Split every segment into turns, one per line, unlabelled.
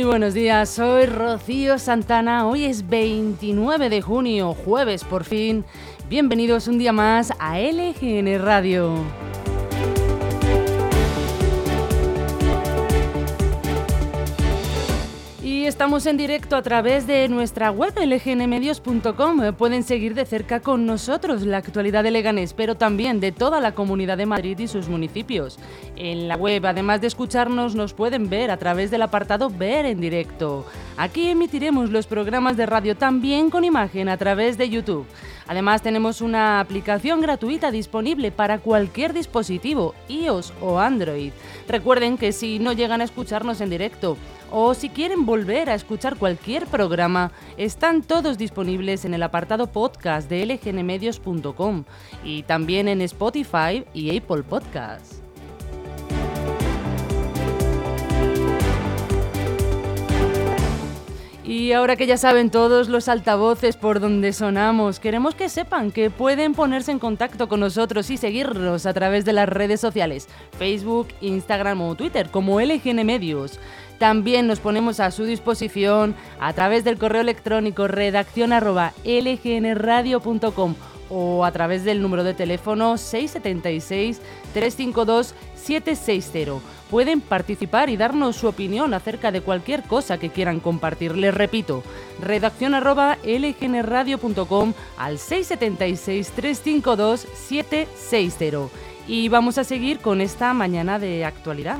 Buenos días, soy Rocío Santana. Hoy es 29 de junio, jueves por fin. Bienvenidos un día más a LGN Radio. estamos en directo a través de nuestra web lgnmedios.com. Pueden seguir de cerca con nosotros la actualidad de Leganés, pero también de toda la comunidad de Madrid y sus municipios. En la web, además de escucharnos, nos pueden ver a través del apartado Ver en directo. Aquí emitiremos los programas de radio también con imagen a través de YouTube. Además tenemos una aplicación gratuita disponible para cualquier dispositivo, iOS o Android. Recuerden que si no llegan a escucharnos en directo o si quieren volver a escuchar cualquier programa, están todos disponibles en el apartado podcast de lgnmedios.com y también en Spotify y Apple Podcasts. Y ahora que ya saben todos los altavoces por donde sonamos, queremos que sepan que pueden ponerse en contacto con nosotros y seguirnos a través de las redes sociales, Facebook, Instagram o Twitter como LGN Medios. También nos ponemos a su disposición a través del correo electrónico redacción lgnradio.com o a través del número de teléfono 676 352 760 pueden participar y darnos su opinión acerca de cualquier cosa que quieran compartir. Les repito, redacción arroba al 676-352-760. Y vamos a seguir con esta mañana de actualidad.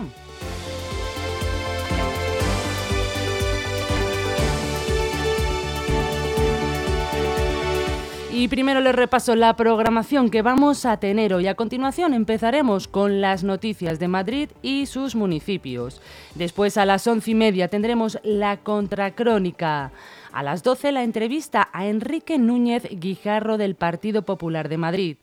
Y primero les repaso la programación que vamos a tener hoy. A continuación empezaremos con las noticias de Madrid y sus municipios. Después a las once y media tendremos la contracrónica. A las doce la entrevista a Enrique Núñez Guijarro del Partido Popular de Madrid.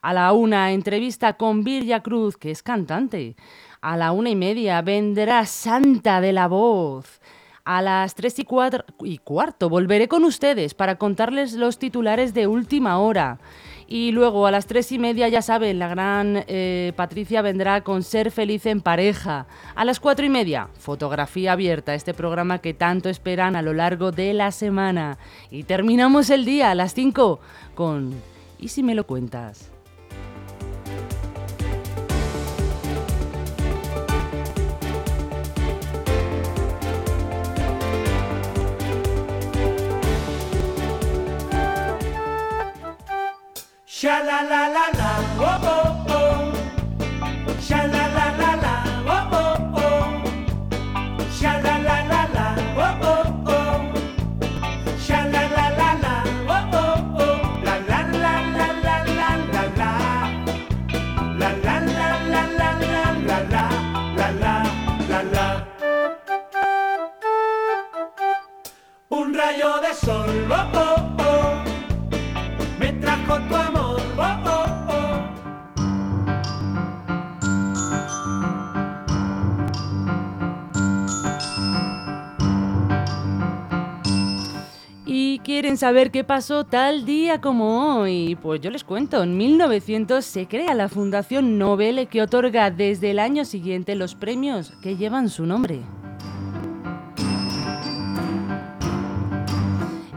A la una entrevista con Virgia Cruz, que es cantante. A la una y media vendrá Santa de la Voz. A las 3 y, y cuarto volveré con ustedes para contarles los titulares de última hora. Y luego a las tres y media, ya saben, la gran eh, Patricia vendrá con Ser feliz en pareja. A las cuatro y media, fotografía abierta, este programa que tanto esperan a lo largo de la semana. Y terminamos el día a las 5 con ¿Y si me lo cuentas? Sha la la la la, oh oh oh. Sha la la la la, quieren saber qué pasó tal día como hoy, pues yo les cuento. En 1900 se crea la Fundación Nobel que otorga desde el año siguiente los premios que llevan su nombre.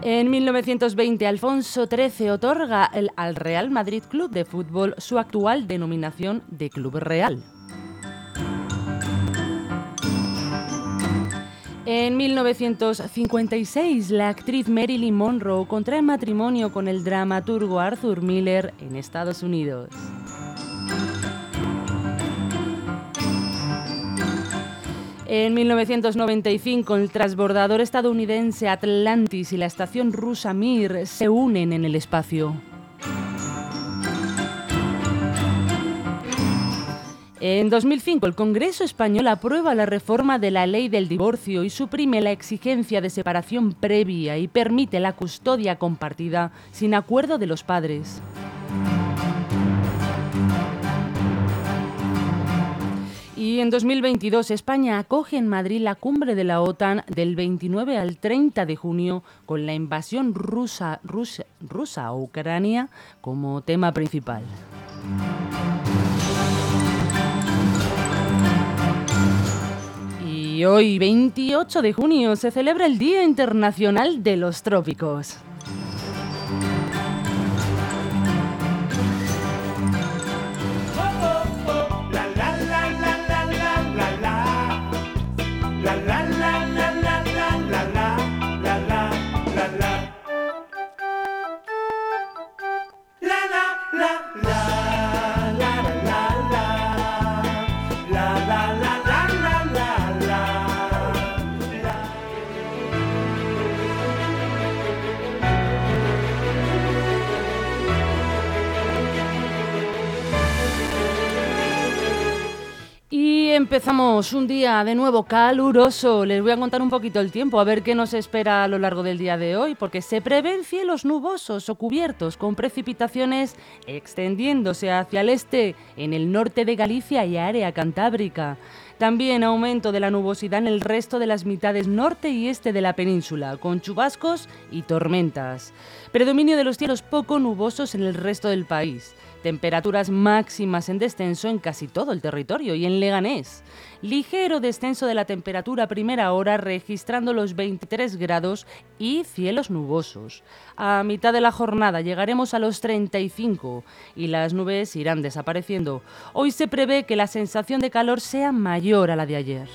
En 1920, Alfonso XIII otorga al Real Madrid Club de Fútbol su actual denominación de Club Real. En 1956, la actriz Marilyn Monroe contrae matrimonio con el dramaturgo Arthur Miller en Estados Unidos. En 1995, el transbordador estadounidense Atlantis y la estación rusa Mir se unen en el espacio. En 2005, el Congreso español aprueba la reforma de la ley del divorcio y suprime la exigencia de separación previa y permite la custodia compartida sin acuerdo de los padres. Y en 2022 España acoge en Madrid la cumbre de la OTAN del 29 al 30 de junio con la invasión rusa, rusa, rusa a Ucrania como tema principal. Hoy, 28 de junio, se celebra el Día Internacional de los Trópicos. Empezamos un día de nuevo caluroso. Les voy a contar un poquito el tiempo, a ver qué nos espera a lo largo del día de hoy, porque se prevén cielos nubosos o cubiertos con precipitaciones extendiéndose hacia el este, en el norte de Galicia y área cantábrica. También aumento de la nubosidad en el resto de las mitades norte y este de la península, con chubascos y tormentas. Predominio de los cielos poco nubosos en el resto del país. Temperaturas máximas en descenso en casi todo el territorio y en Leganés. Ligero descenso de la temperatura a primera hora registrando los 23 grados y cielos nubosos. A mitad de la jornada llegaremos a los 35 y las nubes irán desapareciendo. Hoy se prevé que la sensación de calor sea mayor a la de ayer.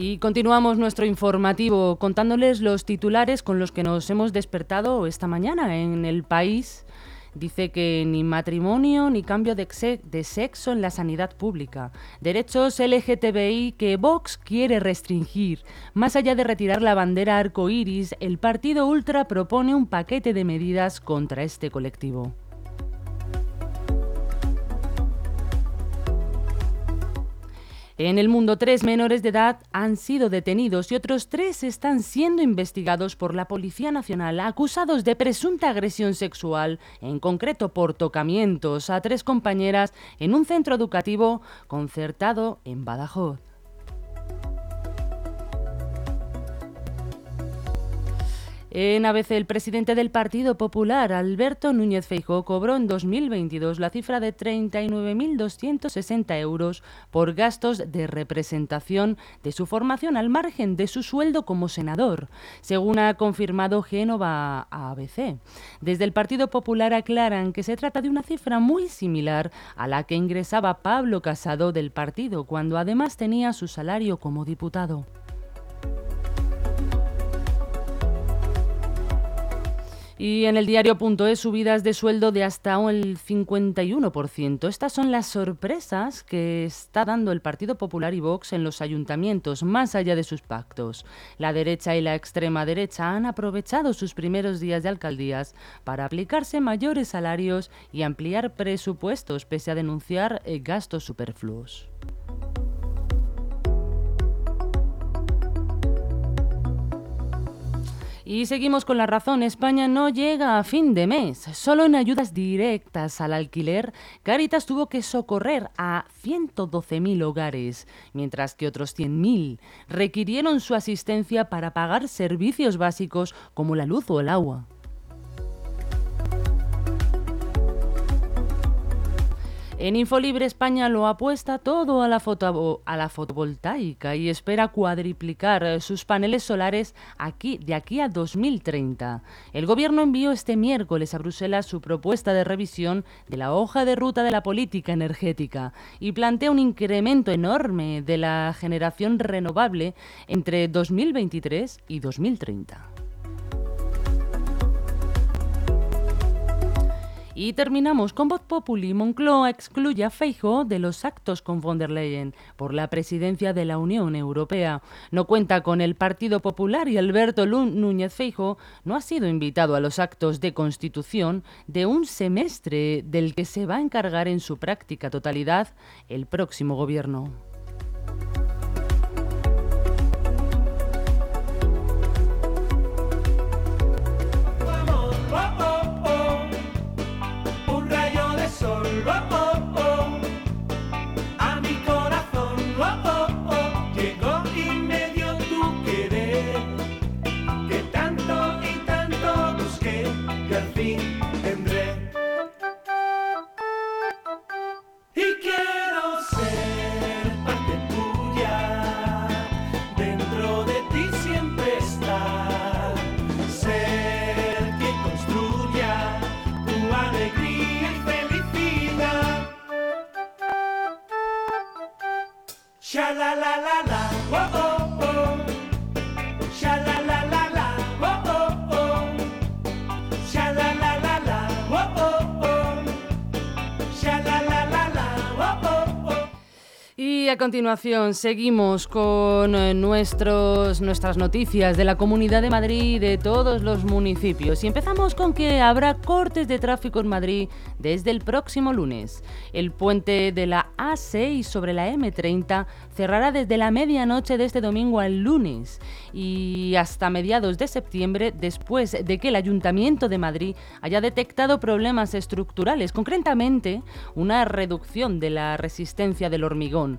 Y continuamos nuestro informativo contándoles los titulares con los que nos hemos despertado esta mañana en el país. Dice que ni matrimonio ni cambio de, sexo en la sanidad pública. Derechos LGTBI que Vox quiere restringir. Más allá de retirar la bandera arcoíris, el partido ultra propone un paquete de medidas contra este colectivo. En el mundo, tres menores de edad han sido detenidos y otros tres están siendo investigados por la Policía Nacional acusados de presunta agresión sexual, en concreto por tocamientos a tres compañeras en un centro educativo concertado en Badajoz. En ABC, el presidente del Partido Popular, Alberto Núñez Feijóo, cobró en 2022 la cifra de 39.260 euros por gastos de representación de su formación al margen de su sueldo como senador, según ha confirmado Génova ABC. Desde el Partido Popular aclaran que se trata de una cifra muy similar a la que ingresaba Pablo Casado del partido cuando además tenía su salario como diputado. Y en el diario.es subidas de sueldo de hasta el 51%. Estas son las sorpresas que está dando el Partido Popular y Vox en los ayuntamientos, más allá de sus pactos. La derecha y la extrema derecha han aprovechado sus primeros días de alcaldías para aplicarse mayores salarios y ampliar presupuestos, pese a denunciar eh, gastos superfluos. Y seguimos con la razón. España no llega a fin de mes. Solo en ayudas directas al alquiler, Caritas tuvo que socorrer a 112.000 hogares, mientras que otros 100.000 requirieron su asistencia para pagar servicios básicos como la luz o el agua. En Infolibre España lo apuesta todo a la, fotovoltaica y espera cuadriplicar sus paneles solares aquí, de aquí a 2030. El Gobierno envió este miércoles a Bruselas su propuesta de revisión de la hoja de ruta de la política energética y plantea un incremento enorme de la generación renovable entre 2023 y 2030. Y terminamos con Voz Populi. Moncloa excluye a Feijo de los actos con von der Leyen por la presidencia de la Unión Europea. No cuenta con el Partido Popular y Alberto Núñez Feijo no ha sido invitado a los actos de constitución de un semestre del que se va a encargar en su práctica totalidad el próximo gobierno. Y a continuación seguimos con eh, nuestros, nuestras noticias de la Comunidad de Madrid y de todos los municipios. Y empezamos con que habrá cortes de tráfico en Madrid desde el próximo lunes. El puente de la A6 sobre la M30 cerrará desde la medianoche de este domingo al lunes y hasta mediados de septiembre después de que el Ayuntamiento de Madrid haya detectado problemas estructurales, concretamente una reducción de la resistencia del hormigón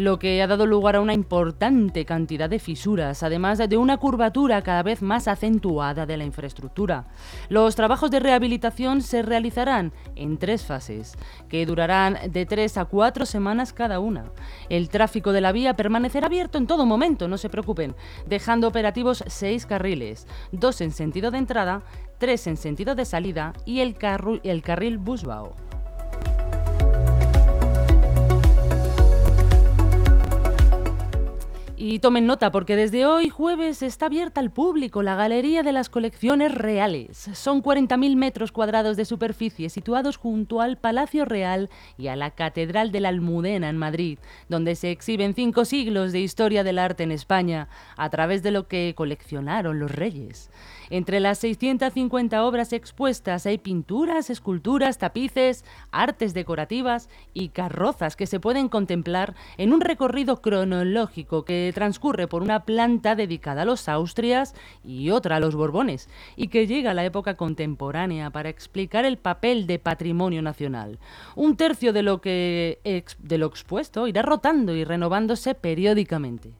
lo que ha dado lugar a una importante cantidad de fisuras, además de una curvatura cada vez más acentuada de la infraestructura. Los trabajos de rehabilitación se realizarán en tres fases, que durarán de tres a cuatro semanas cada una. El tráfico de la vía permanecerá abierto en todo momento, no se preocupen, dejando operativos seis carriles, dos en sentido de entrada, tres en sentido de salida y el, el carril Busbao. Y tomen nota porque desde hoy jueves está abierta al público la Galería de las Colecciones Reales. Son 40.000 metros cuadrados de superficie situados junto al Palacio Real y a la Catedral de la Almudena en Madrid, donde se exhiben cinco siglos de historia del arte en España a través de lo que coleccionaron los reyes. Entre las 650 obras expuestas hay pinturas, esculturas, tapices, artes decorativas y carrozas que se pueden contemplar en un recorrido cronológico que transcurre por una planta dedicada a los Austrias y otra a los Borbones, y que llega a la época contemporánea para explicar el papel de patrimonio nacional. Un tercio de lo que de lo expuesto irá rotando y renovándose periódicamente.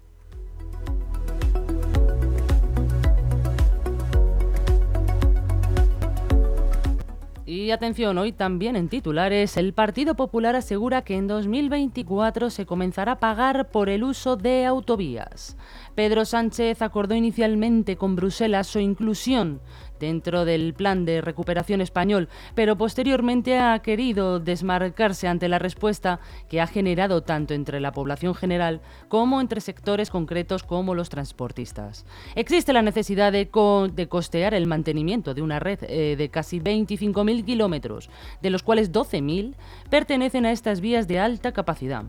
Atención, hoy también en titulares, el Partido Popular asegura que en 2024 se comenzará a pagar por el uso de autovías. Pedro Sánchez acordó inicialmente con Bruselas su inclusión dentro del plan de recuperación español, pero posteriormente ha querido desmarcarse ante la respuesta que ha generado tanto entre la población general como entre sectores concretos como los transportistas. Existe la necesidad de, costear el mantenimiento de una red eh, de casi 25.000 kilómetros, de los cuales 12.000 pertenecen a estas vías de alta capacidad.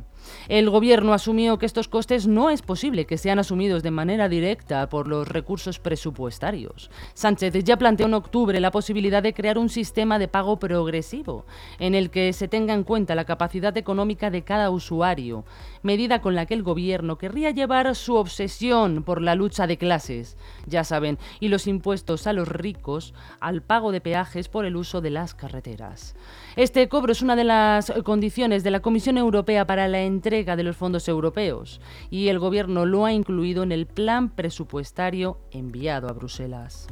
El Gobierno asumió que estos costes no es posible que sean asumidos de manera directa por los recursos presupuestarios. Sánchez ya planteó en octubre la posibilidad de crear un sistema de pago progresivo, en el que se tenga en cuenta la capacidad económica de cada usuario, medida con la que el Gobierno querría llevar su obsesión por la lucha de clases, ya saben, y los impuestos a los ricos al pago de peajes por el uso de las carreteras. Este cobro es una de las condiciones de la Comisión Europea para la entrega de los fondos europeos y el Gobierno lo ha incluido en el plan presupuestario enviado a Bruselas.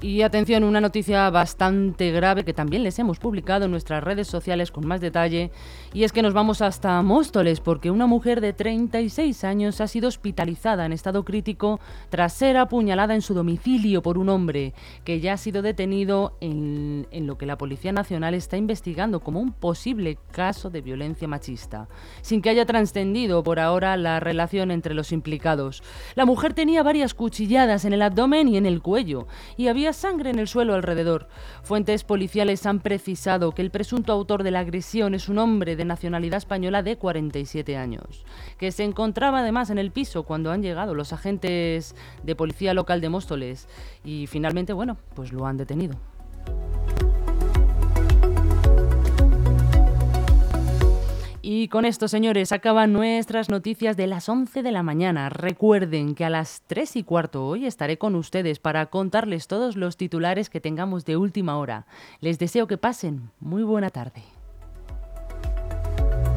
Y atención, una noticia bastante grave que también les hemos publicado en nuestras redes sociales con más detalle, y es que nos vamos hasta Móstoles porque una mujer de 36 años ha sido hospitalizada en estado crítico tras ser apuñalada en su domicilio por un hombre que ya ha sido detenido en, en lo que la Policía Nacional está investigando como un posible caso de violencia machista, sin que haya trascendido por ahora la relación entre los implicados. La mujer tenía varias cuchilladas en el abdomen y en el cuello, y sangre en el suelo alrededor. Fuentes policiales han precisado que el presunto autor de la agresión es un hombre de nacionalidad española de 47 años, que se encontraba además en el piso cuando han llegado los agentes de policía local de Móstoles y finalmente, bueno, pues lo han detenido. Y con esto, señores, acaban nuestras noticias de las 11 de la mañana. Recuerden que a las 3 y cuarto hoy estaré con ustedes para contarles todos los titulares que tengamos de última hora. Les deseo que pasen muy buena tarde.